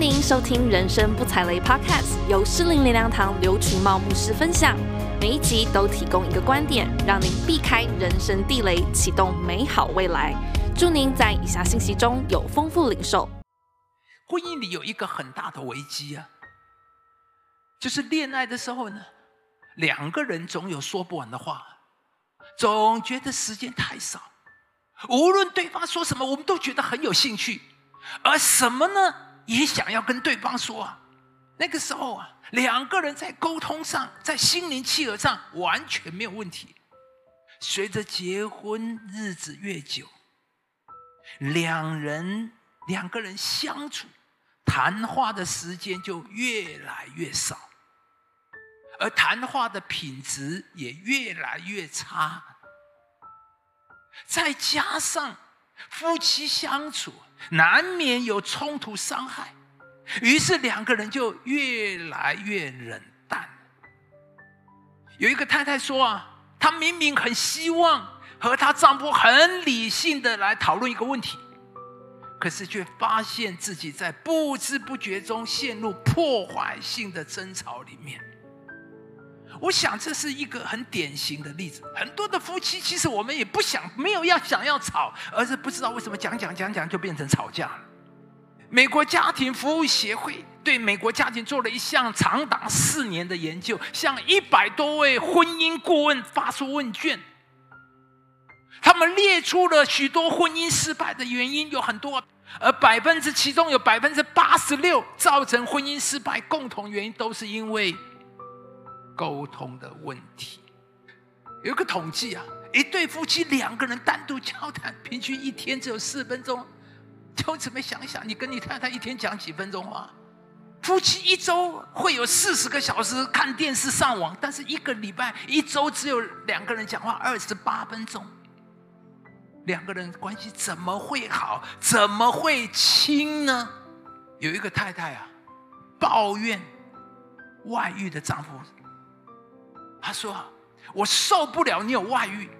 迎您收听《人生不踩雷》Podcast，由适龄灵粮堂刘群茂牧师分享。每一集都提供一个观点，让您避开人生地雷，启动美好未来。祝您在以下信息中有丰富领受。婚姻里有一个很大的危机啊，就是恋爱的时候呢，两个人总有说不完的话，总觉得时间太少。无论对方说什么，我们都觉得很有兴趣，而什么呢，也想要跟对方说啊。那个时候啊。两个人在沟通上，在心灵契合上完全没有问题。随着结婚日子越久，两人两个人相处、谈话的时间就越来越少，而谈话的品质也越来越差。再加上夫妻相处难免有冲突、伤害。于是两个人就越来越冷淡。有一个太太说啊，她明明很希望和她丈夫很理性的来讨论一个问题，可是却发现自己在不知不觉中陷入破坏性的争吵里面。我想这是一个很典型的例子。很多的夫妻其实我们也不想，没有要想要吵，而是不知道为什么讲讲讲讲就变成吵架了。美国家庭服务协会对美国家庭做了一项长达四年的研究，向一百多位婚姻顾问发出问卷。他们列出了许多婚姻失败的原因，有很多，而百分之其中有百分之八十六造成婚姻失败共同原因都是因为沟通的问题。有一个统计啊，一对夫妻两个人单独交谈，平均一天只有四分钟。就怎么想想，你跟你太太一天讲几分钟话？夫妻一周会有四十个小时看电视、上网，但是一个礼拜一周只有两个人讲话二十八分钟。两个人关系怎么会好？怎么会亲呢？有一个太太啊，抱怨外遇的丈夫，他说：“我受不了你有外遇。”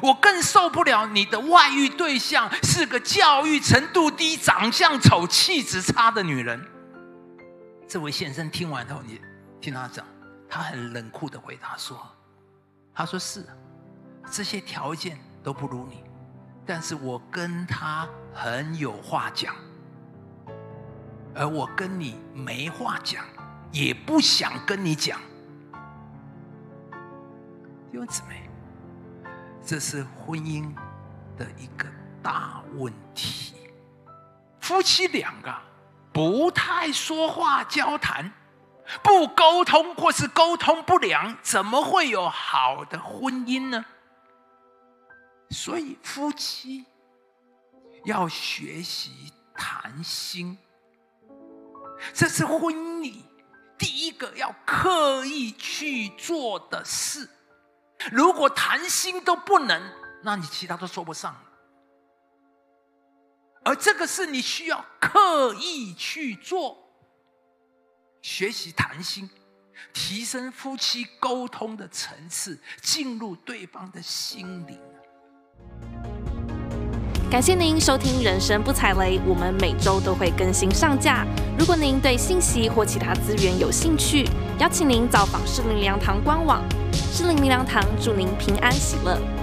我更受不了你的外遇对象是个教育程度低、长相丑、气质差的女人。这位先生听完后，你听他讲，他很冷酷的回答说：“他说是，这些条件都不如你，但是我跟他很有话讲，而我跟你没话讲，也不想跟你讲。”弟兄姊妹。这是婚姻的一个大问题。夫妻两个不太说话交谈，不沟通或是沟通不良，怎么会有好的婚姻呢？所以夫妻要学习谈心，这是婚姻里第一个要刻意去做的事。如果谈心都不能，那你其他都说不上。而这个是你需要刻意去做，学习谈心，提升夫妻沟通的层次，进入对方的心灵。感谢您收听《人生不踩雷》，我们每周都会更新上架。如果您对信息或其他资源有兴趣，邀请您造访适龄灵粮堂官网。适龄灵粮堂祝您平安喜乐。